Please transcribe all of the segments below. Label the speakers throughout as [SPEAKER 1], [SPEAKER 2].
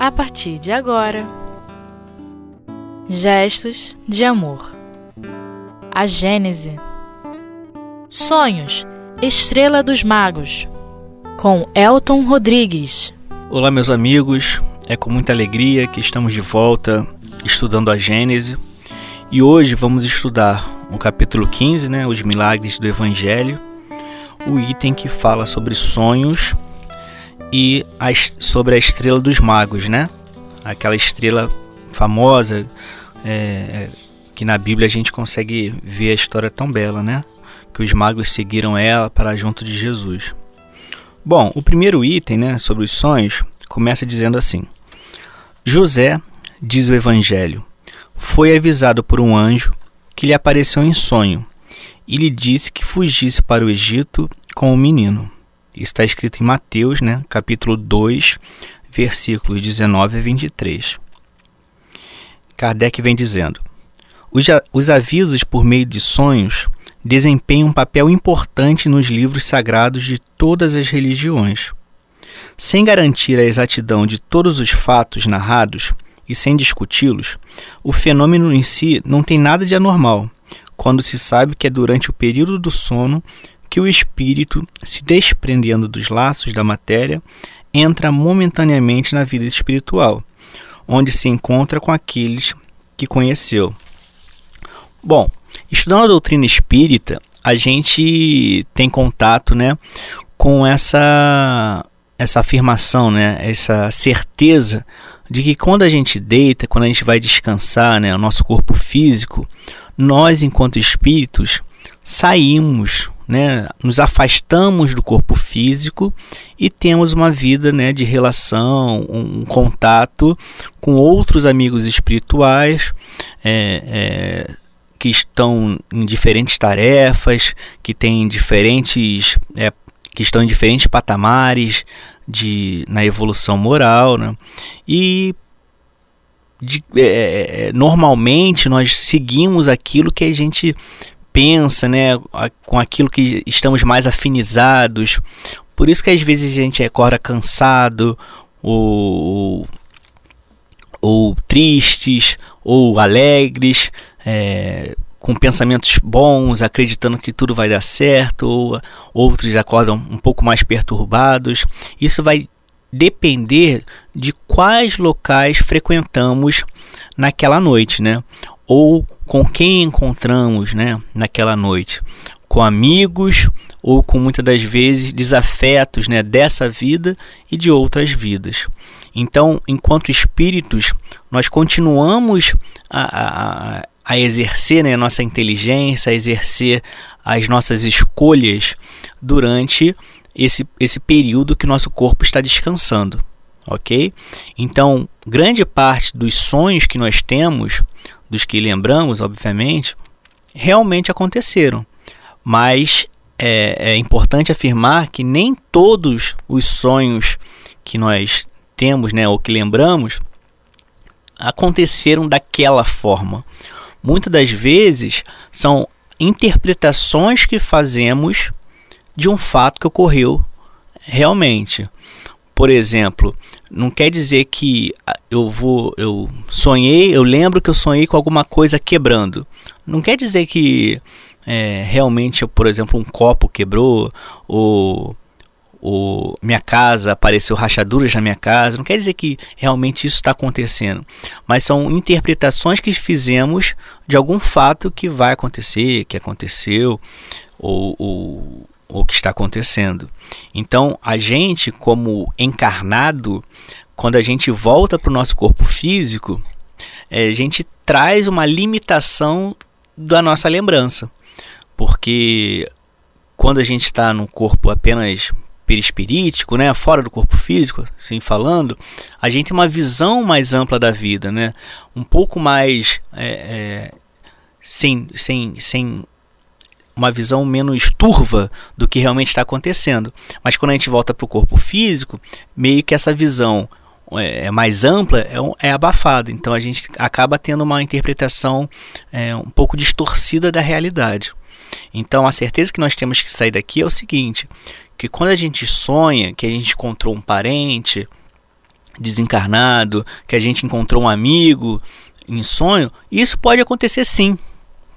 [SPEAKER 1] a partir de agora. Gestos de amor. A Gênese. Sonhos, Estrela dos Magos, com Elton Rodrigues.
[SPEAKER 2] Olá, meus amigos. É com muita alegria que estamos de volta estudando a Gênese. E hoje vamos estudar o capítulo 15, né, os milagres do Evangelho, o item que fala sobre sonhos e a, sobre a estrela dos magos, né? Aquela estrela famosa é, que na Bíblia a gente consegue ver a história tão bela, né? Que os magos seguiram ela para junto de Jesus. Bom, o primeiro item, né, sobre os sonhos, começa dizendo assim: José, diz o Evangelho, foi avisado por um anjo que lhe apareceu em sonho e lhe disse que fugisse para o Egito com o menino. Está escrito em Mateus, né, capítulo 2, versículos 19 a 23. Kardec vem dizendo: os avisos por meio de sonhos desempenham um papel importante nos livros sagrados de todas as religiões. Sem garantir a exatidão de todos os fatos narrados e sem discuti-los, o fenômeno em si não tem nada de anormal, quando se sabe que é durante o período do sono que o espírito, se desprendendo dos laços da matéria, entra momentaneamente na vida espiritual, onde se encontra com aqueles que conheceu. Bom, estudando a doutrina espírita, a gente tem contato, né, com essa essa afirmação, né, essa certeza de que quando a gente deita, quando a gente vai descansar, né, o nosso corpo físico, nós enquanto espíritos saímos né, nos afastamos do corpo físico e temos uma vida né, de relação, um, contato com outros amigos espirituais é, é, que estão em diferentes tarefas, que têm diferentes, é, que estão em diferentes patamares de, na evolução moral, né? e de, é, é, normalmente nós seguimos aquilo que a gente pensa, né, com aquilo que estamos mais afinizados. Por isso que às vezes a gente acorda cansado, ou, ou tristes, ou alegres, é, com pensamentos bons, acreditando que tudo vai dar certo, ou outros acordam um pouco mais perturbados. Isso vai depender de quais locais frequentamos naquela noite, né? Ou com quem encontramos né, naquela noite, com amigos ou com muitas das vezes desafetos né, dessa vida e de outras vidas. Então, enquanto espíritos, nós continuamos a, a, a exercer né, a nossa inteligência, a exercer as nossas escolhas durante esse, esse período que nosso corpo está descansando. Ok? Então, grande parte dos sonhos que nós temos dos que lembramos, obviamente, realmente aconteceram. Mas é, é importante afirmar que nem todos os sonhos que nós temos, né, ou que lembramos, aconteceram daquela forma. Muitas das vezes são interpretações que fazemos de um fato que ocorreu realmente. Por exemplo, não quer dizer que ah, eu vou, eu sonhei, eu lembro que eu sonhei com alguma coisa quebrando. Não quer dizer que é, realmente, por exemplo, um copo quebrou ou, minha casa apareceu rachaduras na minha casa. Não quer dizer que realmente isso está acontecendo, mas são interpretações que fizemos de algum fato que vai acontecer, que aconteceu ou, ou o que está acontecendo. Então, a gente, como encarnado, quando a gente volta para o nosso corpo físico, é, a gente traz uma limitação da nossa lembrança. Porque quando a gente está no corpo apenas perispirítico, né, fora do corpo físico, assim falando, a gente tem uma visão mais ampla da vida, né, um pouco mais é, é, sem, sem, sem uma visão menos turva do que realmente está acontecendo. Mas quando a gente volta para o corpo físico, meio que essa visão é, é mais ampla é, é abafada. Então a gente acaba tendo uma interpretação é, um pouco distorcida da realidade. Então a certeza que nós temos que sair daqui é o seguinte: que quando a gente sonha que a gente encontrou um parente desencarnado, que a gente encontrou um amigo em sonho, isso pode acontecer sim,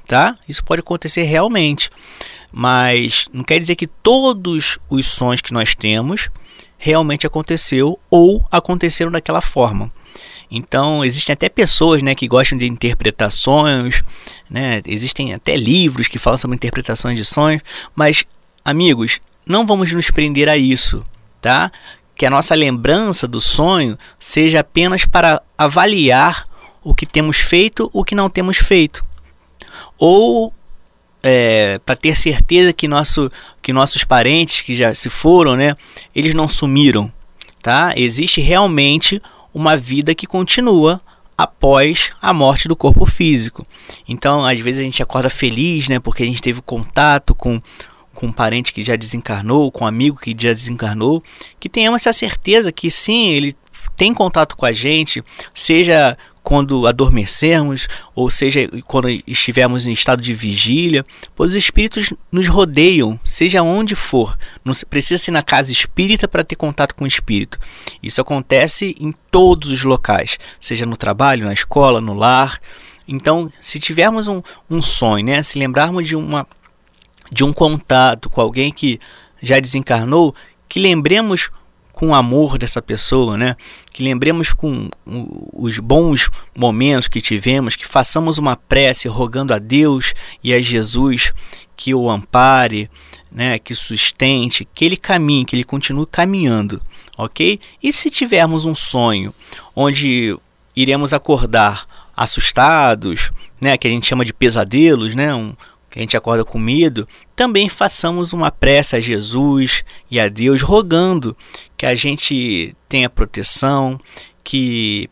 [SPEAKER 2] tá? Isso pode acontecer realmente. Mas não quer dizer que todos os sonhos que nós temos realmente aconteceu ou aconteceram daquela forma. Então, existem até pessoas né, que gostam de interpretar sonhos, né? existem até livros que falam sobre interpretações de sonhos, mas, amigos, não vamos nos prender a isso, tá? Que a nossa lembrança do sonho seja apenas para avaliar o que temos feito, o que não temos feito. Ou é, para ter certeza que, nosso, que nossos parentes que já se foram, né, eles não sumiram, tá? Existe realmente uma vida que continua após a morte do corpo físico. Então, às vezes a gente acorda feliz, né, porque a gente teve contato com com um parente que já desencarnou, com um amigo que já desencarnou, que tenhamos essa certeza que sim, ele tem contato com a gente, seja quando adormecermos, ou seja, quando estivermos em estado de vigília, pois os espíritos nos rodeiam, seja onde for. Não precisa ser na casa espírita para ter contato com o espírito. Isso acontece em todos os locais, seja no trabalho, na escola, no lar. Então, se tivermos um, um sonho, né, se lembrarmos de, uma, de um contato com alguém que já desencarnou, que lembremos com o amor dessa pessoa, né? Que lembremos com os bons momentos que tivemos, que façamos uma prece rogando a Deus e a Jesus que o ampare, né? Que sustente, que ele caminhe, que ele continue caminhando, ok? E se tivermos um sonho onde iremos acordar assustados, né? Que a gente chama de pesadelos, né? Um, que a gente acorda com medo, também façamos uma prece a Jesus e a Deus, rogando que a gente tenha proteção, que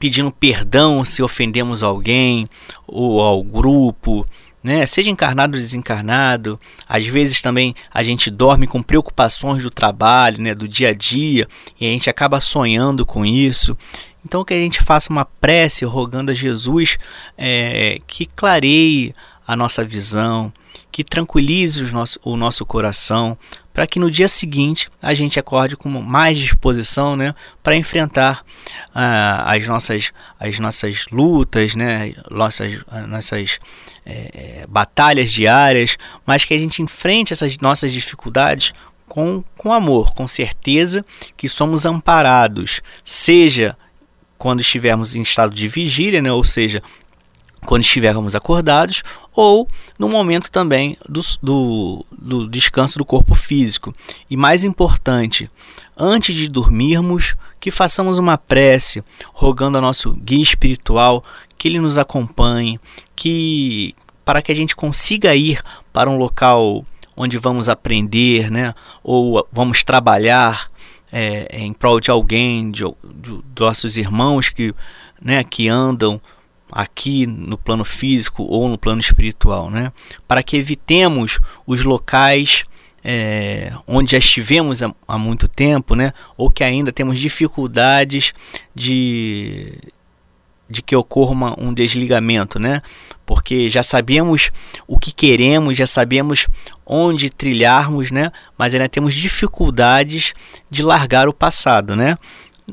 [SPEAKER 2] pedindo perdão se ofendemos alguém ou ao grupo, né? Seja encarnado ou desencarnado. Às vezes também a gente dorme com preocupações do trabalho, né? Do dia a dia e a gente acaba sonhando com isso. Então que a gente faça uma prece rogando a Jesus é, que clareie a nossa visão, que tranquilize nosso, o nosso coração, para que no dia seguinte a gente acorde com mais disposição né, para enfrentar uh, as, nossas, as nossas lutas, né, nossas, nossas é, batalhas diárias, mas que a gente enfrente essas nossas dificuldades com, com amor, com certeza que somos amparados, seja quando estivermos em estado de vigília, né, ou seja, quando estivermos acordados ou no momento também do, do, do, descanso do corpo físico. E mais importante, antes de dormirmos, que façamos uma prece rogando ao nosso guia espiritual que ele nos acompanhe, que para que a gente consiga ir para um local onde vamos aprender, né, ou vamos trabalhar é, em prol de alguém, de, de, de nossos irmãos que, né, que andam aqui no plano físico ou no plano espiritual, né? Para que evitemos os locais é, onde já estivemos há, há, muito tempo, né? Ou que ainda temos dificuldades de, de que ocorra uma, um desligamento, né? Porque já sabemos o que queremos, já sabemos onde trilharmos, né? Mas ainda temos dificuldades de largar o passado, né?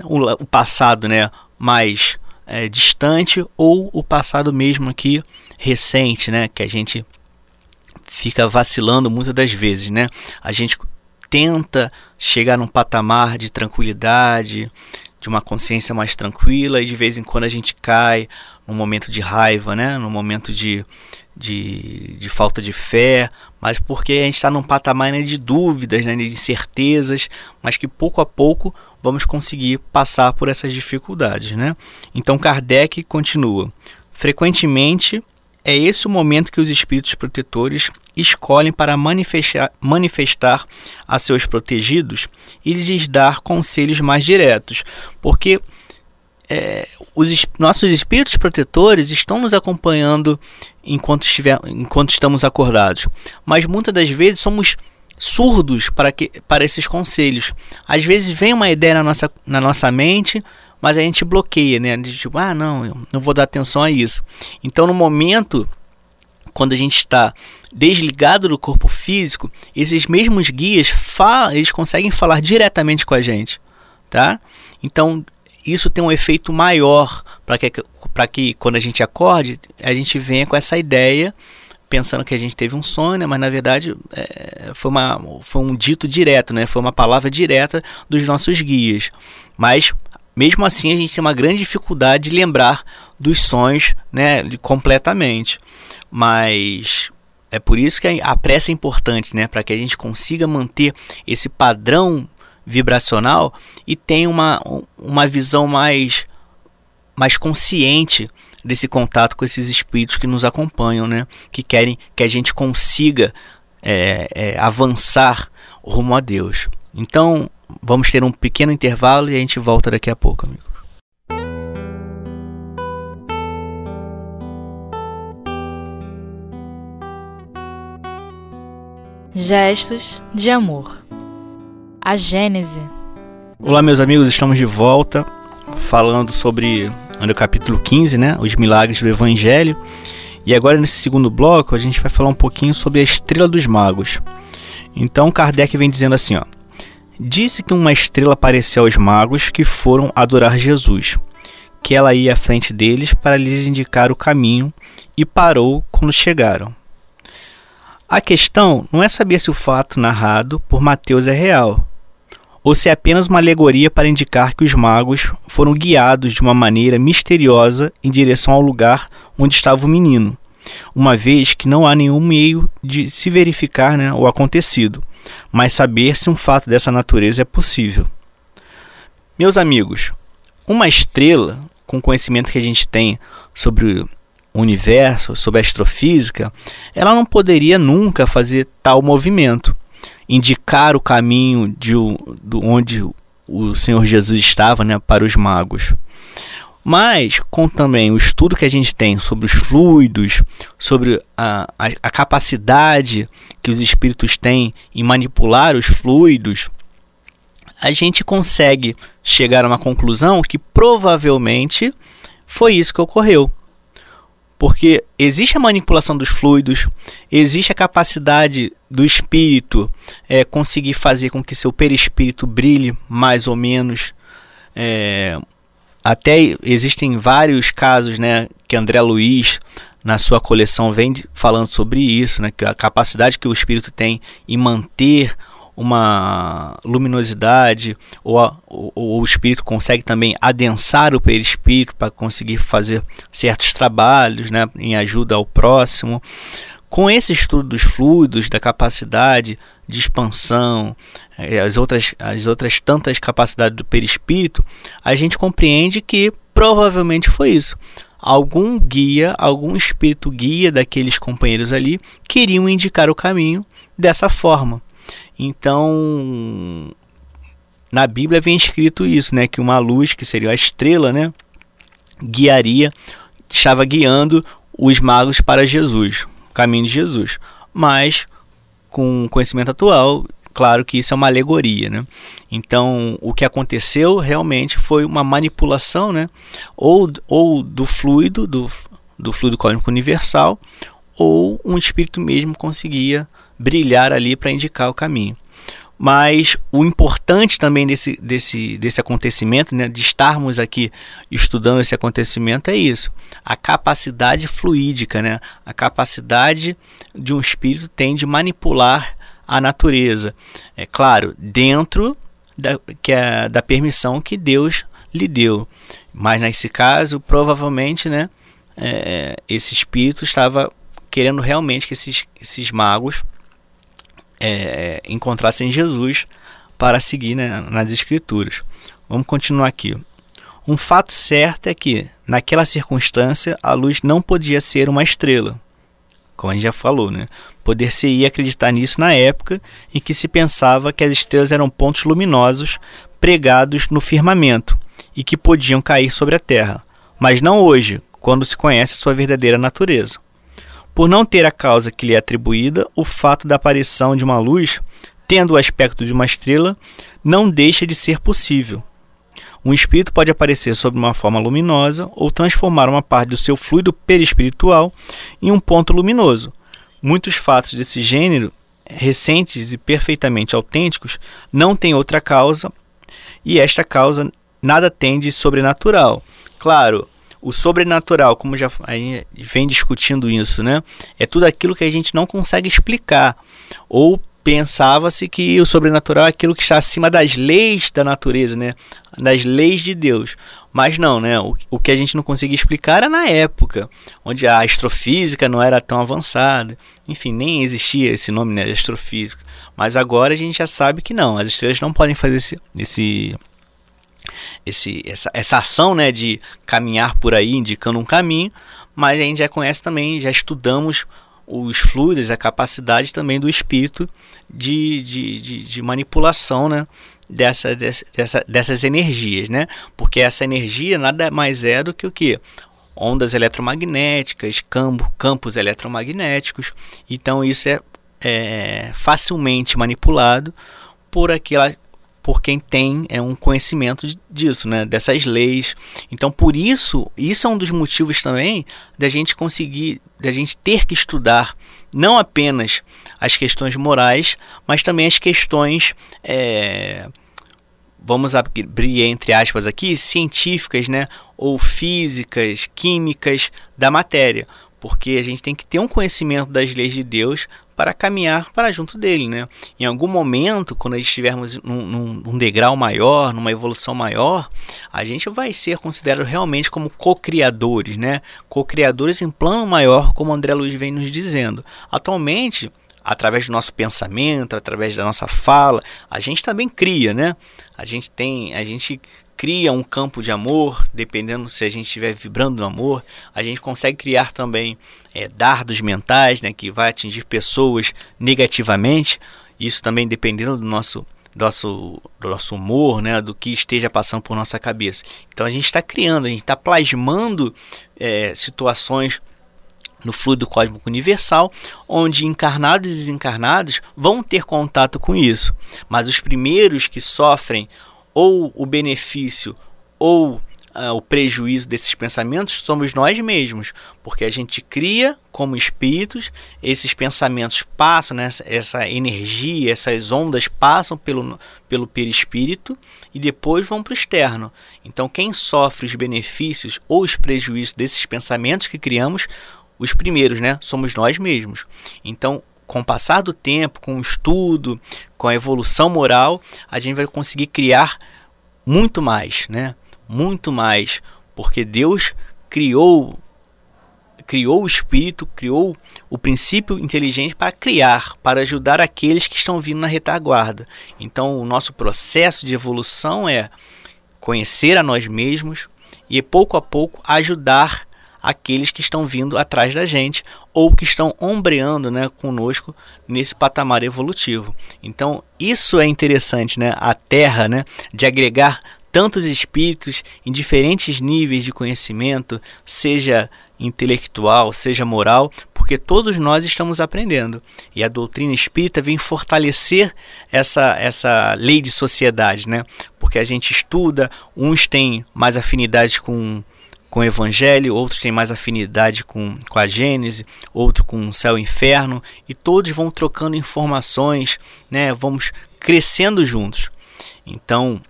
[SPEAKER 2] O, o passado, né? Mais é, distante ou o passado mesmo aqui recente, né? Que a gente fica vacilando muitas das vezes, né? A gente tenta chegar num patamar de tranquilidade, de uma consciência mais tranquila e de vez em quando a gente cai num momento de raiva, né? Num momento de, de, de falta de fé, mas porque a gente está num patamar né, de dúvidas, né, de incertezas, mas que pouco a pouco vamos conseguir passar por essas dificuldades. Né? Então Kardec continua: frequentemente é esse o momento que os espíritos protetores escolhem para manifestar, manifestar a seus protegidos e lhes dar conselhos mais diretos, porque é, os nossos espíritos protetores estão nos acompanhando enquanto, estiver, enquanto estamos acordados, mas muitas das vezes somos surdos para, que, para esses conselhos. Às vezes vem uma ideia na nossa, na nossa mente, mas a gente bloqueia, né? De tipo, ah, não, eu não vou dar atenção a isso. Então, no momento, quando a gente está desligado do corpo físico, esses mesmos guias eles conseguem falar diretamente com a gente, tá? Então, isso tem um efeito maior para que, que quando a gente acorde, a gente venha com essa ideia pensando que a gente teve um sonho, né? mas na verdade é, foi, uma, foi um dito direto, né? foi uma palavra direta dos nossos guias. Mas mesmo assim a gente tem uma grande dificuldade de lembrar dos sonhos né? completamente. Mas é por isso que a pressa é importante, né? para que a gente consiga manter esse padrão vibracional e tenha uma, uma visão mais, mais consciente desse contato com esses espíritos que nos acompanham, né? Que querem que a gente consiga é, é, avançar rumo a Deus. Então, vamos ter um pequeno intervalo e a gente volta daqui a pouco, amigo.
[SPEAKER 1] Gestos de amor. A Gênese.
[SPEAKER 2] Olá, meus amigos, estamos de volta falando sobre no capítulo 15, né, os milagres do Evangelho. E agora nesse segundo bloco a gente vai falar um pouquinho sobre a estrela dos magos. Então Kardec vem dizendo assim, ó: Disse que uma estrela apareceu aos magos que foram adorar Jesus, que ela ia à frente deles para lhes indicar o caminho e parou quando chegaram. A questão não é saber se o fato narrado por Mateus é real, ou se é apenas uma alegoria para indicar que os magos foram guiados de uma maneira misteriosa em direção ao lugar onde estava o menino, uma vez que não há nenhum meio de se verificar né, o acontecido, mas saber se um fato dessa natureza é possível. Meus amigos, uma estrela, com o conhecimento que a gente tem sobre o universo, sobre a astrofísica, ela não poderia nunca fazer tal movimento indicar o caminho de, de onde o Senhor Jesus estava né, para os magos. Mas com também o estudo que a gente tem sobre os fluidos, sobre a, a, a capacidade que os espíritos têm em manipular os fluidos, a gente consegue chegar a uma conclusão que provavelmente foi isso que ocorreu. Porque existe a manipulação dos fluidos, existe a capacidade do espírito é, conseguir fazer com que seu perispírito brilhe mais ou menos. É, até existem vários casos né, que André Luiz, na sua coleção, vem falando sobre isso, né, que a capacidade que o espírito tem em manter uma luminosidade, ou, a, ou, ou, o espírito consegue também adensar o perispírito para conseguir fazer certos trabalhos né, em ajuda ao próximo. Com esse estudo dos fluidos, da capacidade de expansão, eh, as outras, as outras tantas capacidades do perispírito, a gente compreende que provavelmente foi isso. Algum guia, algum espírito guia daqueles companheiros ali queriam indicar o caminho dessa forma. Então, na Bíblia vem escrito isso, né, que uma luz, que seria a estrela, né, guiaria, estava guiando os magos para Jesus, o caminho de Jesus. Mas com conhecimento atual, claro que isso é uma alegoria, né? Então, o que aconteceu realmente foi uma manipulação, né? Ou, ou do fluido, do, do fluido cósmico universal, ou um espírito mesmo conseguia brilhar ali para indicar o caminho. Mas o importante também desse, desse, desse acontecimento, né, de estarmos aqui estudando esse acontecimento, é isso: a capacidade fluídica, né, a capacidade de um espírito tem de manipular a natureza. É claro, dentro da, que é, da permissão que Deus lhe deu. Mas nesse caso, provavelmente, né, é, esse espírito estava querendo realmente que esses, esses magos é, encontrassem Jesus para seguir né, nas Escrituras. Vamos continuar aqui. Um fato certo é que, naquela circunstância, a luz não podia ser uma estrela, como a gente já falou, né? Poder-se-ia acreditar nisso na época em que se pensava que as estrelas eram pontos luminosos pregados no firmamento e que podiam cair sobre a Terra, mas não hoje, quando se conhece sua verdadeira natureza. Por não ter a causa que lhe é atribuída, o fato da aparição de uma luz, tendo o aspecto de uma estrela, não deixa de ser possível. Um espírito pode aparecer sob uma forma luminosa ou transformar uma parte do seu fluido perispiritual em um ponto luminoso. Muitos fatos desse gênero, recentes e perfeitamente autênticos, não têm outra causa, e esta causa nada tem de sobrenatural. Claro, o sobrenatural, como já a gente vem discutindo isso, né? É tudo aquilo que a gente não consegue explicar. Ou pensava-se que o sobrenatural é aquilo que está acima das leis da natureza, né? Das leis de Deus. Mas não, né? O, o que a gente não conseguia explicar era na época, onde a astrofísica não era tão avançada. Enfim, nem existia esse nome, né? Astrofísica. Mas agora a gente já sabe que não. As estrelas não podem fazer esse, esse esse, essa, essa ação né, de caminhar por aí indicando um caminho, mas a gente já conhece também, já estudamos os fluidos, a capacidade também do espírito de, de, de, de manipulação né, dessa, dessa, dessas energias, né? Porque essa energia nada mais é do que o que? Ondas eletromagnéticas, campo, campos eletromagnéticos. Então isso é, é facilmente manipulado por aquela por quem tem é um conhecimento disso, né, dessas leis. Então, por isso, isso é um dos motivos também da gente conseguir, da gente ter que estudar não apenas as questões morais, mas também as questões, é, vamos abrir entre aspas aqui, científicas, né, ou físicas, químicas da matéria, porque a gente tem que ter um conhecimento das leis de Deus para caminhar para junto dele, né? Em algum momento, quando estivermos num, num, degrau maior, numa evolução maior, a gente vai ser considerado realmente como co-criadores, né? Co-criadores em plano maior, como André Luiz vem nos dizendo. Atualmente, através do nosso pensamento, através da nossa fala, a gente também cria, né? A gente tem, a gente cria um campo de amor, dependendo se a gente estiver vibrando no amor, a gente consegue criar também é, dardos mentais, né, que vai atingir pessoas negativamente. Isso também dependendo do nosso do nosso, do nosso humor, né, do que esteja passando por nossa cabeça. Então a gente está criando, a gente está plasmando é, situações no fluido cósmico universal, onde encarnados e desencarnados vão ter contato com isso. Mas os primeiros que sofrem ou o benefício ou uh, o prejuízo desses pensamentos somos nós mesmos, porque a gente cria como espíritos, esses pensamentos passam, né, essa energia, essas ondas passam pelo, pelo perispírito e depois vão para o externo. Então, quem sofre os benefícios ou os prejuízos desses pensamentos que criamos, os primeiros, né, somos nós mesmos. Então, com o passar do tempo, com o estudo, com a evolução moral, a gente vai conseguir criar muito mais, né? Muito mais, porque Deus criou criou o espírito, criou o princípio inteligente para criar, para ajudar aqueles que estão vindo na retaguarda. Então, o nosso processo de evolução é conhecer a nós mesmos e pouco a pouco ajudar aqueles que estão vindo atrás da gente ou que estão ombreando né, conosco nesse patamar evolutivo. Então, isso é interessante, né? A Terra, né, de agregar tantos espíritos em diferentes níveis de conhecimento, seja intelectual, seja moral, porque todos nós estamos aprendendo. E a doutrina espírita vem fortalecer essa, essa lei de sociedade, né? Porque a gente estuda, uns têm mais afinidade com com o Evangelho, outros têm mais afinidade com, com a Gênese, outro com o céu e inferno, e todos vão trocando informações, né? vamos crescendo juntos. Então,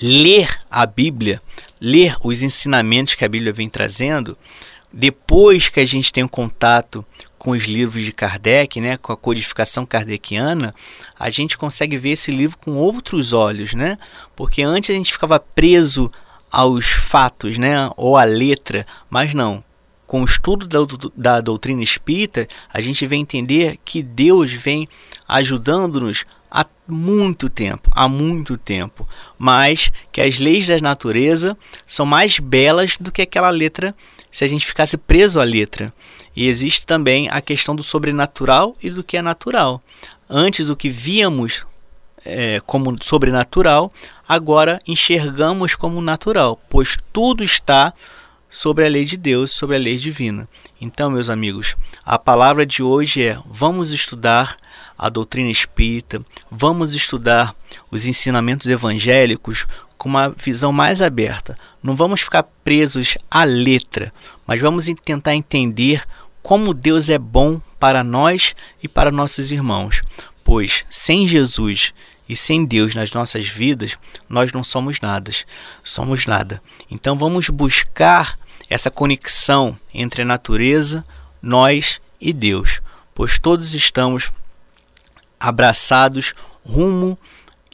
[SPEAKER 2] ler a Bíblia, ler os ensinamentos que a Bíblia vem trazendo, depois que a gente tem um contato com os livros de Kardec, né, com a codificação kardeciana, a gente consegue ver esse livro com outros olhos, né? Porque antes a gente ficava preso aos fatos, né, ou à letra, mas não. Com o estudo da, da doutrina espírita, a gente vem entender que Deus vem ajudando-nos há muito tempo, há muito tempo, mas que as leis da natureza são mais belas do que aquela letra se a gente ficasse preso à letra. E existe também a questão do sobrenatural e do que é natural. Antes o que víamos é, como sobrenatural, agora enxergamos como natural, pois tudo está sobre a lei de Deus, sobre a lei divina. Então, meus amigos, a palavra de hoje é: vamos estudar a doutrina espírita, vamos estudar os ensinamentos evangélicos com uma visão mais aberta. Não vamos ficar presos à letra, mas vamos tentar entender como Deus é bom para nós e para nossos irmãos. Pois sem Jesus E sem Deus nas nossas vidas, nós não somos nada. Somos nada. Então vamos buscar essa conexão entre a natureza, nós e Deus, pois todos estamos abraçados rumo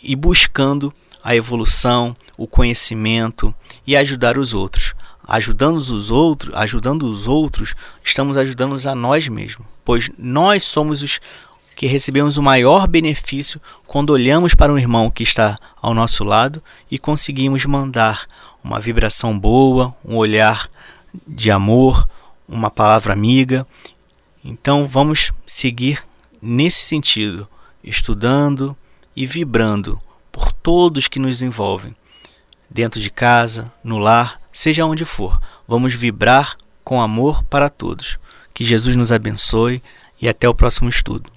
[SPEAKER 2] e buscando a evolução, o conhecimento e ajudar os outros. Ajudando os outros, ajudando os outros, estamos ajudando a nós mesmos, pois nós somos os que recebemos o maior benefício quando olhamos para um irmão que está ao nosso lado e conseguimos mandar uma vibração boa, um olhar de amor, uma palavra amiga. Então vamos seguir nesse sentido, estudando e vibrando por todos que nos envolvem, dentro de casa, no lar, seja onde for. Vamos vibrar com amor para todos. Que Jesus nos abençoe e até o próximo estudo.